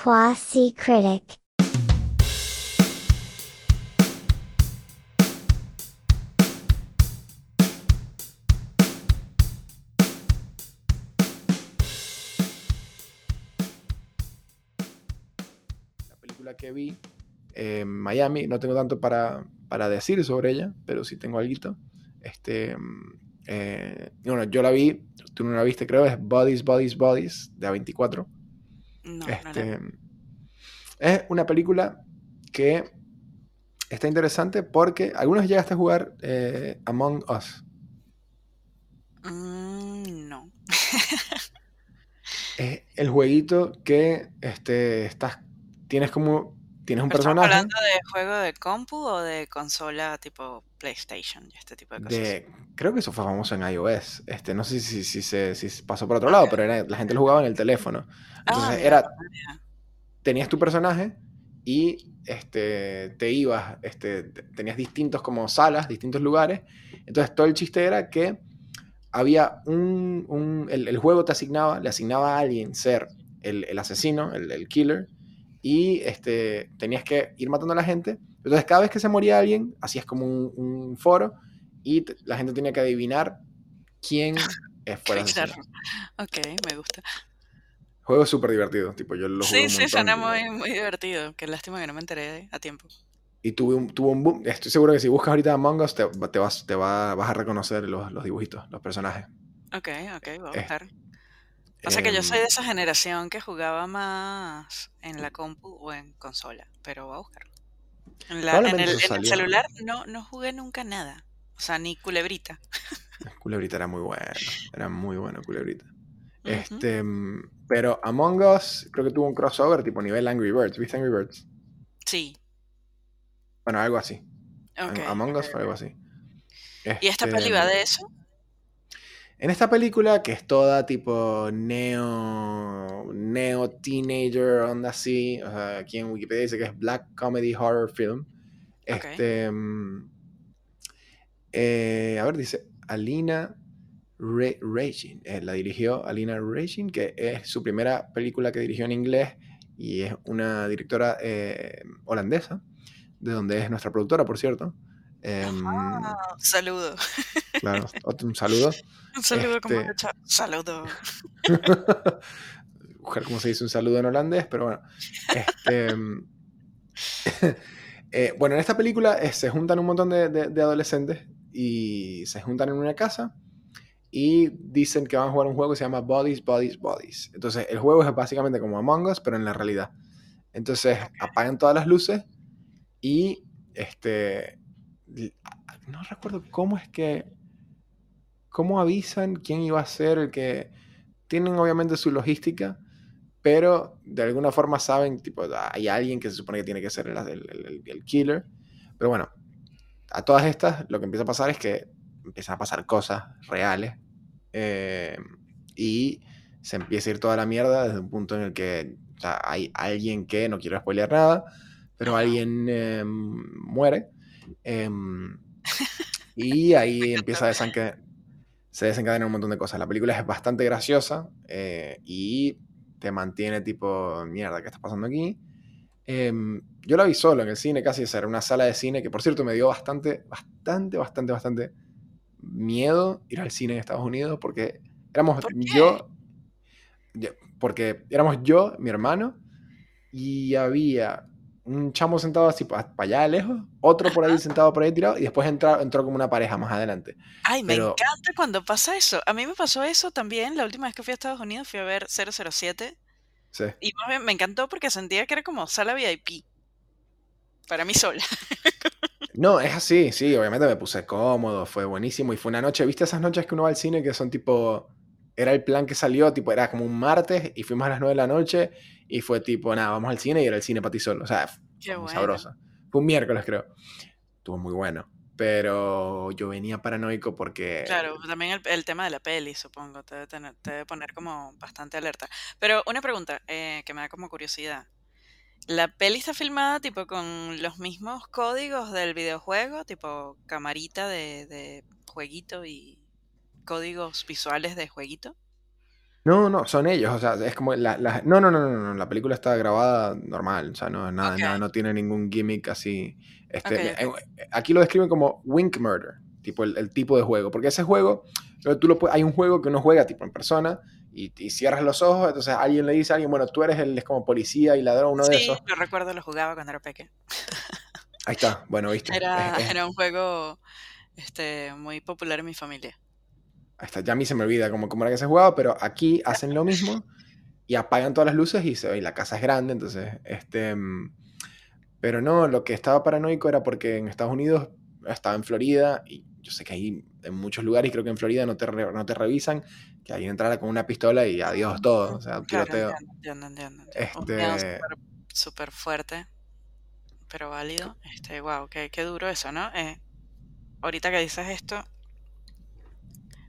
Quasi critic. La película que vi en Miami, no tengo tanto para, para decir sobre ella, pero sí tengo algo. Este, mm, eh, bueno, yo la vi, tú no la viste, creo, es Bodies, Bodies, Bodies, de A24. No, no, Este, Es una película que está interesante porque algunos llegaste a jugar eh, Among Us. no. Mm, no. Es el jueguito que este, estás, tienes como, tienes un ¿Pero estamos personaje hablando de juego de compu o de consola tipo PlayStation y este tipo de cosas? de, creo que eso fue famoso en iOS. Este, no sé si, si, se, si se pasó por otro lado, pero era- la gente lo jugaba en el teléfono. Entonces Ah, mira, era, tenías tu personaje y este, te ibas, este, te- tenías distintos como salas, distintos lugares. Entonces todo el chiste era que había un, un- el, el juego te asignaba, le asignaba a alguien ser el, el asesino, el, el killer, y este, tenías que ir matando a la gente. Entonces cada vez que se moría alguien, hacías como un, un foro y la gente tenía que adivinar quién fue el. Ok, me gusta. Juego súper divertido, tipo yo lo Sí, sí, suena muy, muy divertido. Qué lástima que no me enteré a tiempo. Y tuve un, tuvo un boom. Estoy seguro que si buscas ahorita Among Us, te, te vas, te va, vas a reconocer los, los dibujitos, los personajes. Ok, ok, voy a Eh, buscar. Pasa que yo soy Em, de esa generación que jugaba más en la compu o en consola, pero voy a buscarlo. En, la, en, probablemente el, en celular no, no jugué nunca nada. O sea, ni culebrita. Culebrita era muy bueno. Era muy bueno, Culebrita. Este, mm, pero Among Us creo que tuvo un crossover tipo nivel Angry Birds. ¿Viste Angry Birds? Sí, Bueno, algo así. Am- ok. Among Us fue algo así. ¿Y esta Este, peli va de eso? En esta película, que es toda tipo neo, neo teenager, onda así, o sea, aquí en Wikipedia dice que es Black Comedy Horror Film. Este, mm, eh, a ver, dice Alina Re- Regin, eh, la dirigió Alina Regin, que es su primera película que dirigió en inglés y es una directora eh, holandesa, de donde es nuestra productora, por cierto. Ah, saludo. claro, otro- un saludo. Un saludo como Este- hecho. Saludo. buscar cómo se dice un saludo en holandés, pero bueno. Este, eh, bueno, en esta película eh, se juntan un montón de, de- de adolescentes y se juntan en una casa y dicen que van a jugar un juego que se llama Bodies, Bodies, Bodies. Entonces, el juego es básicamente como Among Us, pero en la realidad. Entonces, apagan todas las luces y este. No recuerdo cómo es que. ¿Cómo avisan quién iba a ser el que.? Tienen obviamente su logística, pero de alguna forma saben, tipo, hay alguien que se supone que tiene que ser el, el- el- el killer. Pero bueno, a todas estas lo que empieza a pasar es que empiezan a pasar cosas reales eh, y se empieza a ir toda la mierda desde un punto en el que o sea, hay alguien que, no quiero spoilear nada, pero alguien eh, muere. em, y ahí empieza a desencadenar, se desencadenan un montón de cosas. La película es bastante graciosa eh, y te mantiene tipo, mierda, ¿qué está pasando aquí? Em, yo la vi solo en el cine, casi era una sala de cine que por cierto me dio bastante, bastante, bastante, bastante miedo ir al cine en Estados Unidos porque éramos ¿Por qué? yo, yo- porque éramos yo, mi hermano, y había un chamo sentado así para allá lejos, otro por ahí sentado por ahí tirado, y después entró, entró como una pareja más adelante. Ay, me Pero encanta cuando pasa eso. A mí me pasó eso también. La última vez que fui a Estados Unidos fui a ver 007 sí. y más bien me encantó porque sentía que era como sala VIP. Para mí sola. No, es así, sí, obviamente me puse cómodo, fue buenísimo y fue una noche, ¿viste esas noches que uno va al cine que son tipo, era el plan que salió, tipo, era como un martes y fuimos a las 9 de la noche y fue tipo, nada, vamos al cine y era el cine para ti solo, o sea, Qué muy bueno. sabroso. Fue un miércoles creo, estuvo muy bueno, pero yo venía paranoico porque... Claro, también el, el tema de la peli, supongo, te debe, tener- te debe poner como bastante alerta. Pero una pregunta eh, que me da como curiosidad. ¿La peli está filmada tipo con los mismos códigos del videojuego? Tipo camarita de, de jueguito y códigos visuales de jueguito. No, no, son ellos, o sea, es como la, la- no, no, no, no, no, la película está grabada normal, o sea, no, nada, Ok, nada, no tiene ningún gimmick así. Este, ok, me- ok. eh, aquí lo describen como Wink Murder, tipo el, el tipo de juego, porque ese juego, tú lo hay un juego que uno juega tipo en persona y, y cierras los ojos, entonces alguien le dice a alguien, bueno, tú eres el, es como policía y ladrón, uno de Sí, esos. lo recuerdo, lo jugaba cuando era pequeña. Ahí está, bueno, viste, Era, es- es- era un juego este, muy popular en mi familia. Ya a mí se me olvida cómo, cómo era que se jugaba, pero aquí hacen lo mismo y apagan todas las luces y, se, y la casa es grande, entonces, este... mm, Pero no, lo que estaba paranoico era porque en Estados Unidos estaba en Florida y yo sé que ahí en muchos lugares, creo que en Florida no te, re- no te revisan, que alguien entrara con una pistola y adiós todo, o sea, Claro, tiroteo. entiendo, Este, súper súper fuerte, pero válido. Este, wow, qué, qué duro eso, ¿no? Eh, ahorita que dices esto,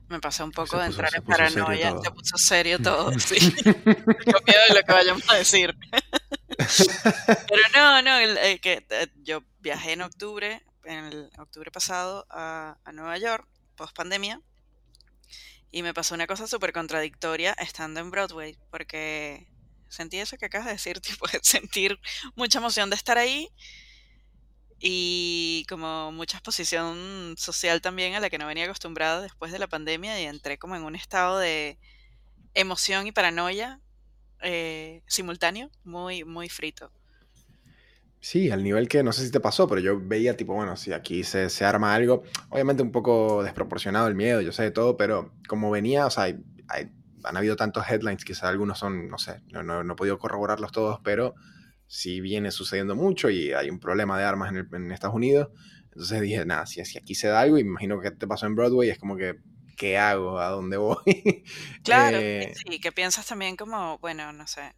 me pasé un se poco de puso, entrar en paranoia, se puso serio todo, sí. Tengo miedo de lo que vayamos a decir. Pero no, no, el- eh, que eh, yo viajé en octubre, en el octubre pasado, a, a Nueva York, post pandemia, y me pasó una cosa súper contradictoria estando en Broadway, porque sentí eso que acabas de decir, tipo, sentir mucha emoción de estar ahí y como mucha exposición social también a la que no venía acostumbrada después de la pandemia y entré como en un estado de emoción y paranoia eh, simultáneo, muy, muy frito. Sí, al nivel que no sé si te pasó, pero yo veía tipo, bueno, si aquí se, se arma algo, obviamente un poco desproporcionado el miedo, yo sé de todo, pero como venía, o sea, hay- hay- han habido tantos headlines, quizás algunos son, no sé, no, no, no he podido corroborarlos todos, pero sí viene sucediendo mucho y hay un problema de armas en, el- en Estados Unidos. Entonces dije, nada, si, si aquí se da algo, imagino que te pasó en Broadway, es como que, ¿qué hago? ¿A dónde voy? Claro, Eh, sí, que piensas también como, bueno, no sé,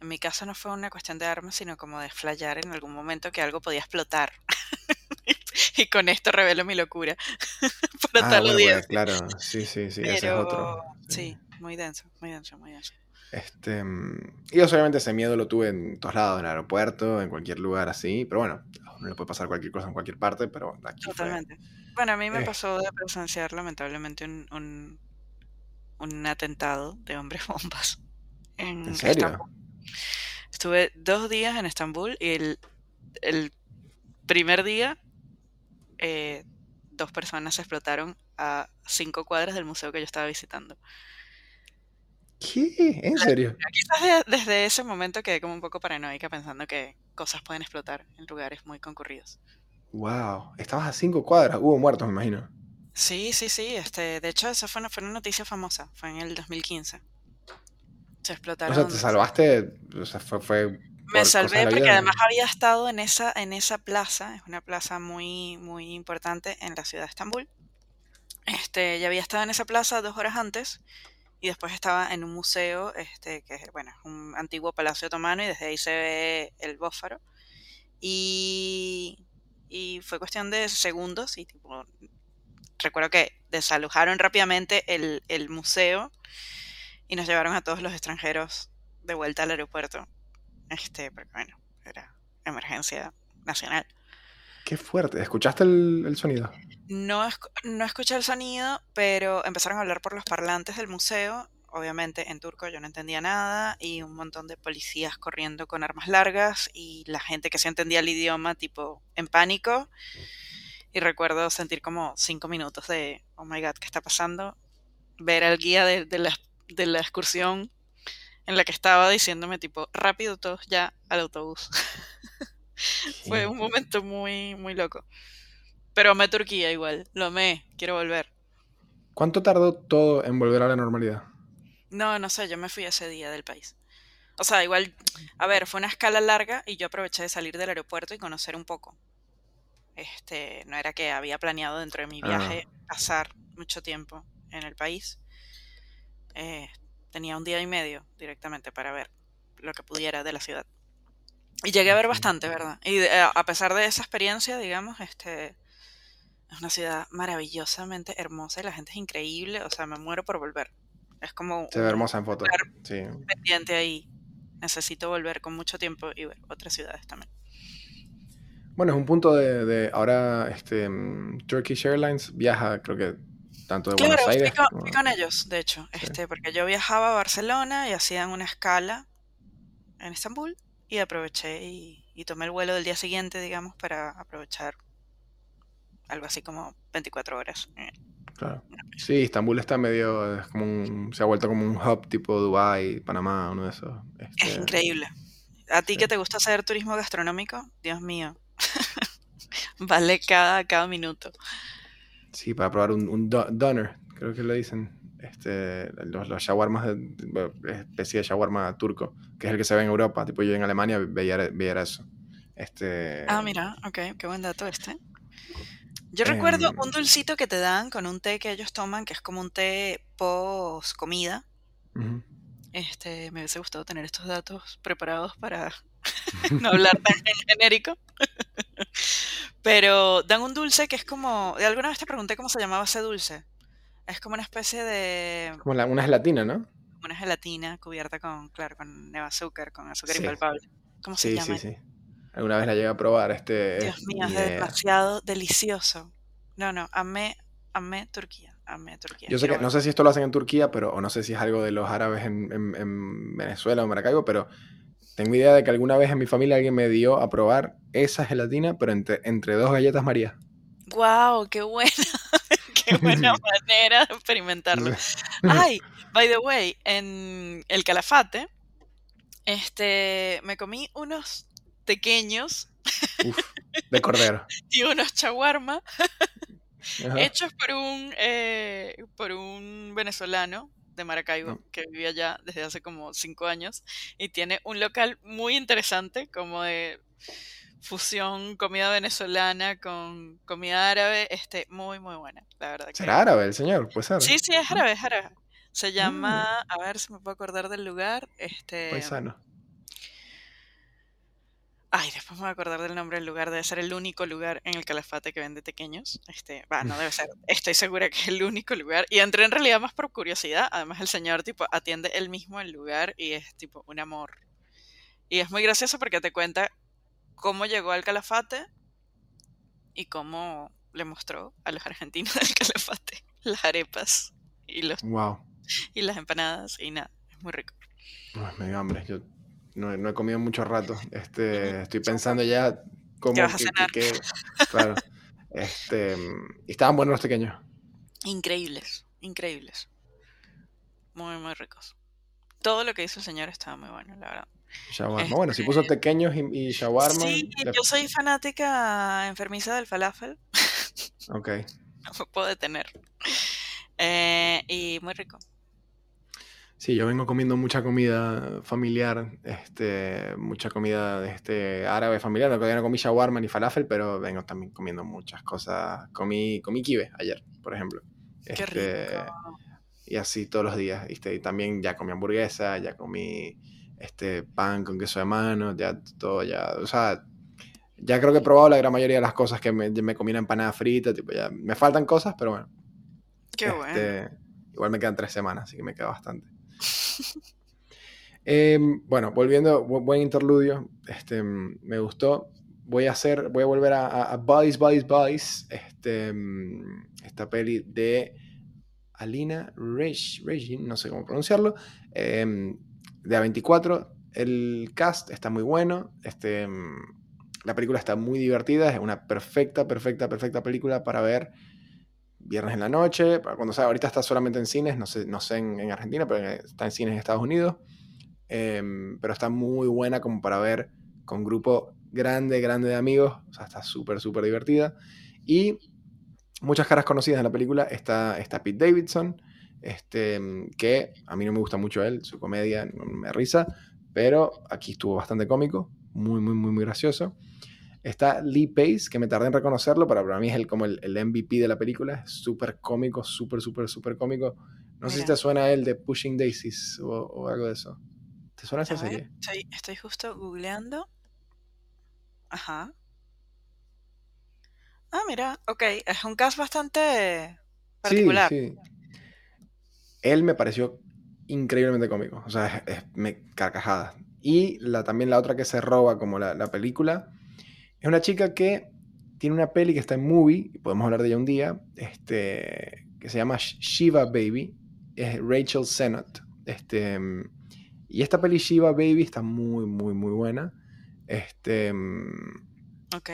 en mi caso no fue una cuestión de armas, sino como de flayar en algún momento que algo podía explotar. Y con esto revelo mi locura para ah, tal bueno, pues claro, sí, sí, sí, ese es Pero otro. sí. sí, muy denso, muy denso, muy denso. Este, y yo obviamente ese miedo lo tuve en todos lados, en el aeropuerto, en cualquier lugar así, pero bueno, no le puede pasar cualquier cosa en cualquier parte, pero aquí fue... Totalmente. Bueno, a mí me eh, pasó de presenciar lamentablemente un, un, un atentado de hombres bombas ¿En en serio? Estambul. Estuve dos días en Estambul y el, el primer día eh, dos personas se explotaron a cinco cuadras del museo que yo estaba visitando. ¿Qué? ¿En serio? Quizás de- desde ese momento quedé como un poco paranoica pensando que cosas pueden explotar en lugares muy concurridos. Wow, estabas a cinco cuadras, hubo muertos, me imagino. Sí, sí, sí. Este, de hecho, esa fue una, fue una noticia famosa. Fue en el 2015. Se O sea, explotaron. te salvaste, o sea, fue, fue Me salvé porque vida. además había estado en esa, en esa plaza. Es una plaza muy, muy importante en la ciudad de Estambul. Este, ya había estado en esa plaza dos horas antes y después estaba en un museo, este, que es bueno, un antiguo palacio otomano y desde ahí se ve el Bósforo. Y, y fue cuestión de segundos y tipo, recuerdo que desalojaron rápidamente el, el museo y nos llevaron a todos los extranjeros de vuelta al aeropuerto. Este, porque bueno, era emergencia nacional. Qué fuerte, ¿escuchaste el, el sonido? No, no escuché el sonido, pero empezaron a hablar por los parlantes del museo, obviamente en turco yo no entendía nada, y un montón de policías corriendo con armas largas, y la gente que sí entendía el idioma, tipo, en pánico. Y recuerdo sentir como cinco minutos de, oh my god, ¿qué está pasando? Ver al guía de, de la, de la excursión en la que estaba diciéndome, tipo, rápido todos ya al autobús. Fue un momento muy, muy loco. Pero amé Turquía igual, lo amé, quiero volver. ¿Cuánto tardó todo en volver a la normalidad? No, no sé, yo me fui ese día del país. O sea, igual, a ver, fue una escala larga y yo aproveché de salir del aeropuerto y conocer un poco. Este, no era que había planeado dentro de mi Ah, viaje pasar mucho tiempo en el país. Eh, tenía un día y medio directamente para ver lo que pudiera de la ciudad. Y llegué a ver bastante, ¿verdad? Y de- a pesar de esa experiencia, digamos, este, es una ciudad maravillosamente hermosa y la gente es increíble. O sea, me muero por volver. Es como Se ve hermosa en fotos, lugar sí. pendiente ahí. Necesito volver con mucho tiempo y ver otras ciudades también. Bueno, es un punto de, de- ahora este, mm, Turkish Airlines viaja, creo que tanto de Claro, Buenos fui Aires. con, como- fui con ellos, de hecho, Sí. este, porque yo viajaba a Barcelona y hacían una escala en Estambul y aproveché y, y tomé el vuelo del día siguiente, digamos, para aprovechar algo así como 24 horas. Eh, Claro. Sí, Estambul está medio, es como un- se ha vuelto como un hub tipo Dubai, Panamá, uno de esos. Es este, increíble. ¿A ti sí. que te gusta hacer turismo gastronómico? Dios mío. Vale cada, cada minuto. Sí, para probar un, un do- doner, creo que lo dicen. Este, los, los shawarmas, especie de shawarma turco, que es el que se ve en Europa. Tipo, yo en Alemania veía, veía eso. Este, Ah, mira, ok, qué buen dato este. Yo recuerdo Em. un dulcito que te dan con un té que ellos toman, que es como un té post comida. Este, me hubiese gustado tener estos datos preparados para no hablar tan en genérico. Pero dan un dulce que es como. De alguna vez te pregunté cómo se llamaba ese dulce. Es como una especie de. Como la- una gelatina, ¿no? como una gelatina cubierta con, claro, con neva azúcar, con azúcar Sí. impalpable. ¿Cómo se Sí, llama? sí, sí. Alguna vez la llegué a probar. Este, Dios mío, es eh, demasiado delicioso. No, no, amé, amé Turquía, amé Turquía. Yo sé que, no sé si esto lo hacen en Turquía, pero, o no sé si es algo de los árabes en, en- en Venezuela o Maracaibo, pero tengo idea de que alguna vez en mi familia alguien me dio a probar esa gelatina, pero entre, entre dos galletas María. ¡Guau! ¡Qué buena! ¡Qué buena manera de experimentarlo! Ay, by the way, en el Calafate, este, me comí unos pequeños Uf, de cordero. y unos chaguarma hechos por un, eh, por un venezolano de Maracaibo No. que vivía allá desde hace como cinco años y tiene un local muy interesante como de fusión comida venezolana con comida árabe, este, muy muy buena, la verdad. que- ¿Será árabe el señor? Puede ser. Sí, sí, es árabe, es árabe. Se Mm. llama, a ver si me puedo acordar del lugar, este, Paisano. Ay, después me voy a acordar del nombre del lugar, debe ser el único lugar en el Calafate que vende tequeños, este, va, no debe ser, estoy segura que es el único lugar, y entré en realidad más por curiosidad, además el señor, tipo, atiende él mismo el lugar y es, tipo, un amor. Y es muy gracioso porque te cuenta cómo llegó al Calafate y cómo le mostró a los argentinos del Calafate las arepas y, los, Wow. y las empanadas y nada, es muy rico. Uy, me dio hambre. Yo no, he- no he comido mucho rato. Este, estoy pensando ya cómo ¿Qué vas a que- cenar? que- que- claro. Este, y estaban buenos los pequeños. Increíbles, increíbles. Muy, muy ricos. Todo lo que hizo el señor estaba muy bueno, la verdad. Shawarma. Bueno, si puso pequeños y, y shawarma. Sí, le- yo soy fanática enfermiza del falafel. Ok. No me puedo detener. Eh, y muy rico. Sí, yo vengo comiendo mucha comida familiar, este, mucha comida este, árabe familiar. No, todavía no comí shawarma ni falafel, pero vengo también comiendo muchas cosas. Comí, comí kibe ayer, por ejemplo. Qué Este, rico. y así todos los días. ¿viste? Y también ya comí hamburguesa, ya comí este, pan con queso de mano, ya todo, ya. O sea, ya creo que he probado la gran mayoría de las cosas que me, me comí una empanada frita. Tipo, ya, me faltan cosas, pero bueno. Qué bueno. Este, Igual me quedan tres semanas, así que me queda bastante. Em, bueno, volviendo, bu- buen interludio. Este, me gustó. Voy a hacer, voy a volver a, a, a Buddies, Buddies, Buddies. Este, esta peli de Alina Reg- Regin, no sé cómo pronunciarlo. em, de A24. El cast está muy bueno. Este, la película está muy divertida. Es una perfecta, perfecta, perfecta película para ver viernes en la noche, cuando sea, ahorita está solamente en cines, no sé, no sé en, en Argentina, pero está en cines en Estados Unidos. Em, pero está muy buena como para ver con grupo grande, grande de amigos. O sea, está súper, súper divertida. Y muchas caras conocidas en la película. Está, está Pete Davidson, este, que a mí no me gusta mucho él, su comedia me risa, pero aquí estuvo bastante cómico, muy, muy, muy, muy gracioso. Está Lee Pace, que me tardé en reconocerlo, pero para mí es el, como el, el MVP de la película. Es súper cómico, súper, súper, súper cómico. No sé si te suena él de Pushing Daisies o, o algo de eso. ¿Te suena esa A ver, serie? estoy, estoy justo googleando. Ajá. Ah, mira, ok. Es un cast bastante particular. Sí, sí. Él me pareció increíblemente cómico. O sea, es, es- me carcajadas. Y la, también la otra que se roba como la, la película es una chica que tiene una peli que está en movie, y podemos hablar de ella un día, este, que se llama Shiva Baby, es Rachel Sennott. Este, y esta peli Shiva Baby está muy, muy, muy buena. Este,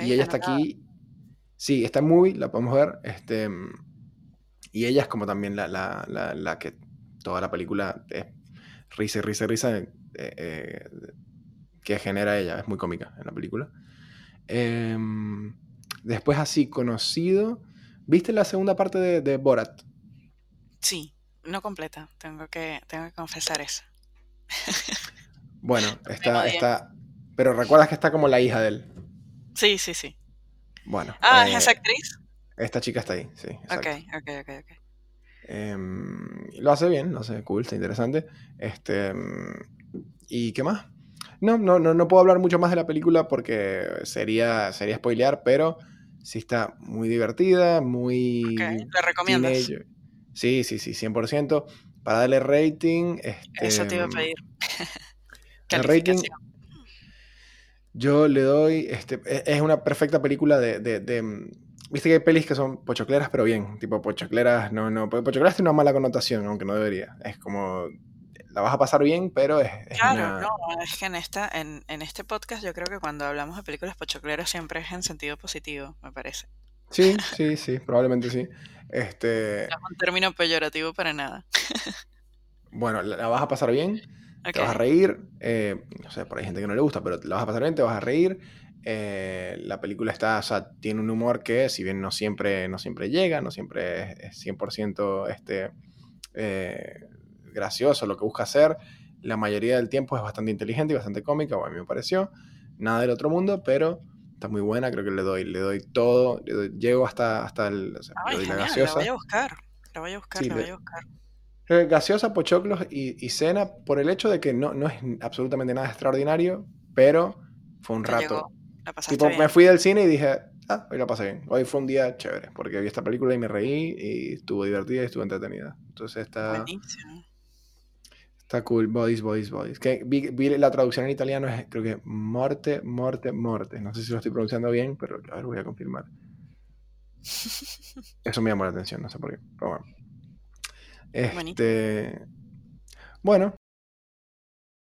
y ella está aquí. Sí, está en movie, la podemos ver. Este, y ella es como también la, la- la- la que toda la película es risa y risa y risa eh, eh, que genera ella. Es muy cómica en la película. Em, después, así conocido. ¿Viste la segunda parte de, de Borat? Sí, no completa, tengo que, tengo que confesar eso. Bueno, está, está. Pero recuerdas que está como la hija de él. Sí, sí, sí. Bueno, Ah, eh, ¿es esa actriz? esta chica está ahí, sí. Ok, exacto. ok, ok, ok. Em, lo hace bien, lo hace cool, está interesante. Este, em, ¿Y qué más? No, no, no, no puedo hablar mucho más de la película porque sería, sería spoilear, pero sí está muy divertida, muy Ok, ¿la recomiendas? teenager. Sí, sí, sí, 100%. Para darle rating, este, Eso te iba a pedir. el rating, yo le doy, este, e- es una perfecta película de, de- de, mm, viste que hay pelis que son pochocleras, pero bien, tipo pochocleras, no, no, pochocleras tiene una mala connotación, aunque no debería. Es como, la vas a pasar bien, pero es, es Claro, una... no, es que en, esta, en, en este podcast yo creo que cuando hablamos de películas pochocleras siempre es en sentido positivo, me parece. Sí, sí, sí, probablemente sí. Este, No es un término peyorativo para nada. bueno, la, la vas a pasar bien, te vas a reír, eh, no sé, por ahí hay gente que no le gusta, pero la vas a pasar bien, te vas a reír. eh, la película está, o sea, tiene un humor que, si bien no siempre, no siempre llega, no siempre es, es 100% este, eh, gracioso lo que busca hacer, la mayoría del tiempo es bastante inteligente y bastante cómica, o a mí me pareció. Nada del otro mundo, pero está muy buena, creo que le doy, le doy todo, le doy- llego hasta, hasta el, o sea, Ay, doy la genial, la gaseosa. voy a buscar. La voy a buscar, Sí, la voy a buscar. Eh, Gaseosa, pochoclos y, y cena por el hecho de que no, no es absolutamente nada extraordinario, pero fue un Te rato. llegó, la pasaste Tipo, bien. me fui del cine y dije, ah, hoy la pasé bien. Hoy fue un día chévere, porque vi esta película y me reí y estuvo divertida y estuvo entretenida. Entonces está, Buenísimo. Está cool. Bodies, bodies, bodies. Que vi, vi la traducción en italiano, es creo que morte, morte, morte. No sé si lo estoy pronunciando bien, pero a ver, voy a confirmar. Eso me llamó la atención, no sé por qué. Pero bueno. Este, bueno,